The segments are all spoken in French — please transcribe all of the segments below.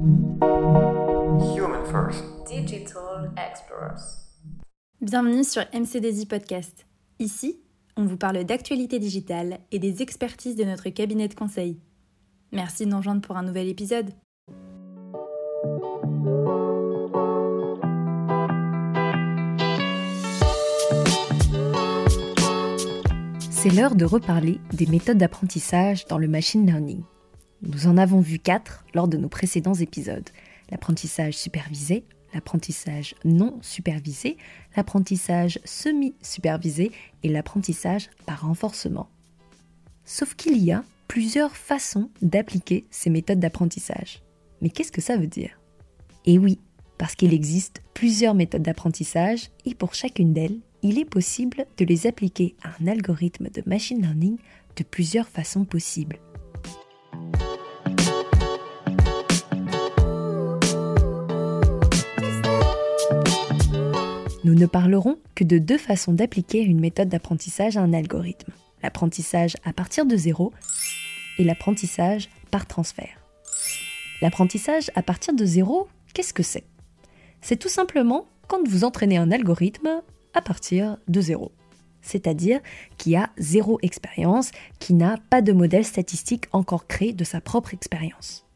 Human First. Digital Explorers. Bienvenue sur MCDZ Podcast. Ici, on vous parle d'actualité digitale et des expertises de notre cabinet de conseil. Merci de nous rejoindre pour un nouvel épisode. C'est l'heure de reparler des méthodes d'apprentissage dans le machine learning. Nous en avons vu quatre lors de nos précédents épisodes. L'apprentissage supervisé, l'apprentissage non supervisé, l'apprentissage semi-supervisé et l'apprentissage par renforcement. Sauf qu'il y a plusieurs façons d'appliquer ces méthodes d'apprentissage. Mais qu'est-ce que ça veut dire? Et oui, parce qu'il existe plusieurs méthodes d'apprentissage et pour chacune d'elles, il est possible de les appliquer à un algorithme de machine learning de plusieurs façons possibles. Nous ne parlerons que de deux façons d'appliquer une méthode d'apprentissage à un algorithme. L'apprentissage à partir de zéro et l'apprentissage par transfert. L'apprentissage à partir de zéro, qu'est-ce que c'est? C'est tout simplement quand vous entraînez un algorithme à partir de zéro. C'est-à-dire qui a zéro expérience, qui n'a pas de modèle statistique encore créé de sa propre expérience.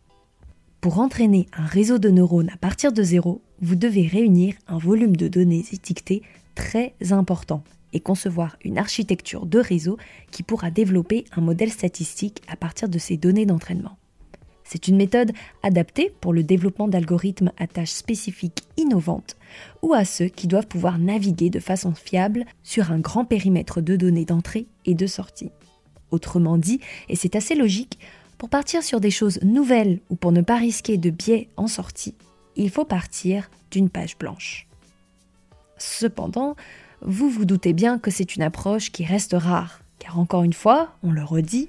Pour entraîner un réseau de neurones à partir de zéro, vous devez réunir un volume de données étiquetées très important et concevoir une architecture de réseau qui pourra développer un modèle statistique à partir de ces données d'entraînement. C'est une méthode adaptée pour le développement d'algorithmes à tâches spécifiques innovantes ou à ceux qui doivent pouvoir naviguer de façon fiable sur un grand périmètre de données d'entrée et de sortie. Autrement dit, et c'est assez logique, pour partir sur des choses nouvelles ou pour ne pas risquer de biais en sortie, il faut partir d'une page blanche. Cependant, vous vous doutez bien que c'est une approche qui reste rare, car encore une fois, on le redit,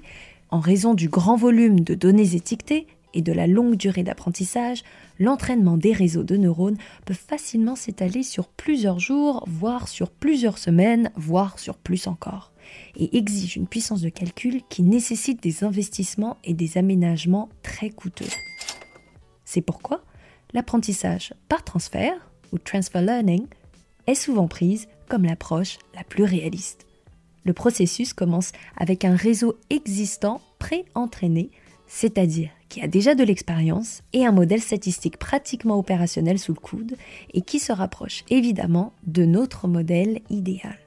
en raison du grand volume de données étiquetées et de la longue durée d'apprentissage, l'entraînement des réseaux de neurones peut facilement s'étaler sur plusieurs jours, voire sur plusieurs semaines, voire sur plus encore, et exige une puissance de calcul qui nécessite des investissements et des aménagements très coûteux. C'est pourquoi l'apprentissage par transfert, ou transfer learning, est souvent prise comme l'approche la plus réaliste. Le processus commence avec un réseau existant pré-entraîné, c'est-à-dire qui a déjà de l'expérience et un modèle statistique pratiquement opérationnel sous le coude et qui se rapproche évidemment de notre modèle idéal.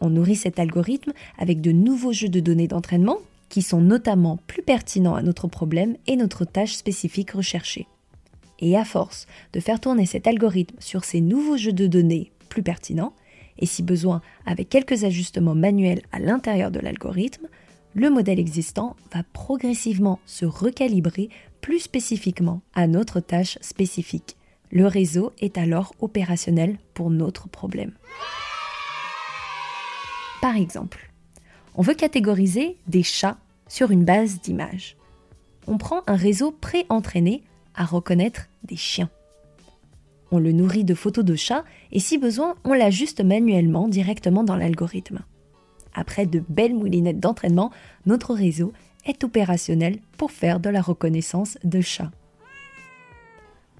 On nourrit cet algorithme avec de nouveaux jeux de données d'entraînement qui sont notamment plus pertinents à notre problème et notre tâche spécifique recherchée. Et à force de faire tourner cet algorithme sur ces nouveaux jeux de données plus pertinents, et si besoin avec quelques ajustements manuels à l'intérieur de l'algorithme, le modèle existant va progressivement se recalibrer plus spécifiquement à notre tâche spécifique. Le réseau est alors opérationnel pour notre problème. Par exemple, on veut catégoriser des chats sur une base d'images. On prend un réseau pré-entraîné à reconnaître des chiens. On le nourrit de photos de chats et si besoin, on l'ajuste manuellement directement dans l'algorithme. Après de belles moulinettes d'entraînement, notre réseau est opérationnel pour faire de la reconnaissance de chats.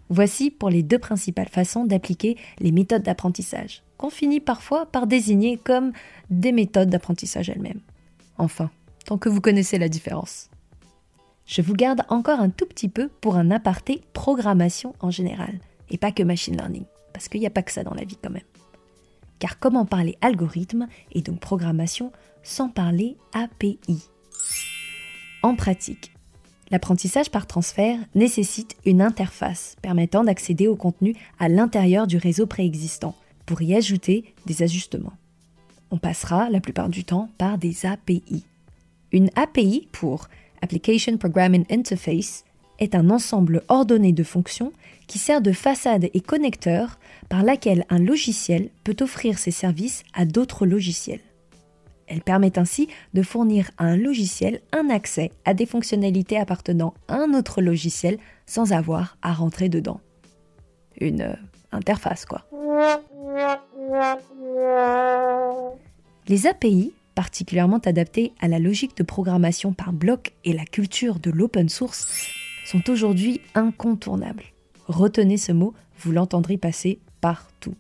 Voici pour les deux principales façons d'appliquer les méthodes d'apprentissage, qu'on finit parfois par désigner comme des méthodes d'apprentissage elles-mêmes. Enfin, tant que vous connaissez la différence. Je vous garde encore un tout petit peu pour un aparté programmation en général, et pas que machine learning, parce qu'il n'y a pas que ça dans la vie quand même. Car comment parler algorithme et donc programmation sans parler API En pratique, l'apprentissage par transfert nécessite une interface permettant d'accéder au contenu à l'intérieur du réseau préexistant pour y ajouter des ajustements. On passera la plupart du temps par des API. Une API pour Application Programming Interface est un ensemble ordonné de fonctions qui sert de façade et connecteur par laquelle un logiciel peut offrir ses services à d'autres logiciels. Elle permet ainsi de fournir à un logiciel un accès à des fonctionnalités appartenant à un autre logiciel sans avoir à rentrer dedans. Une euh, interface, quoi. Les API, particulièrement adaptées à la logique de programmation par bloc et la culture de l'open source, sont aujourd'hui incontournables. Retenez ce mot, vous l'entendrez passer partout.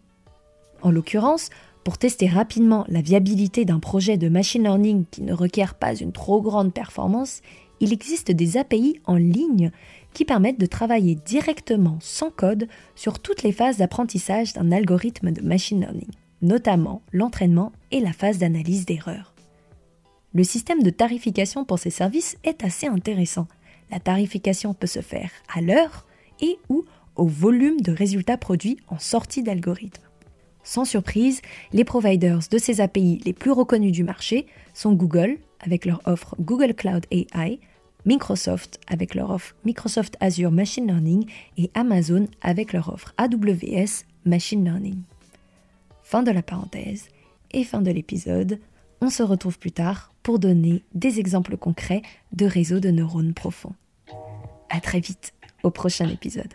En l'occurrence, pour tester rapidement la viabilité d'un projet de machine learning qui ne requiert pas une trop grande performance, il existe des API en ligne qui permettent de travailler directement sans code sur toutes les phases d'apprentissage d'un algorithme de machine learning, notamment l'entraînement et la phase d'analyse d'erreurs. Le système de tarification pour ces services est assez intéressant. La tarification peut se faire à l'heure et ou au volume de résultats produits en sortie d'algorithme. Sans surprise, les providers de ces API les plus reconnus du marché sont Google, avec leur offre Google Cloud AI, Microsoft avec leur offre Microsoft Azure Machine Learning et Amazon avec leur offre AWS Machine Learning. Fin de la parenthèse et fin de l'épisode. On se retrouve plus tard pour donner des exemples concrets de réseaux de neurones profonds. À très vite au prochain épisode.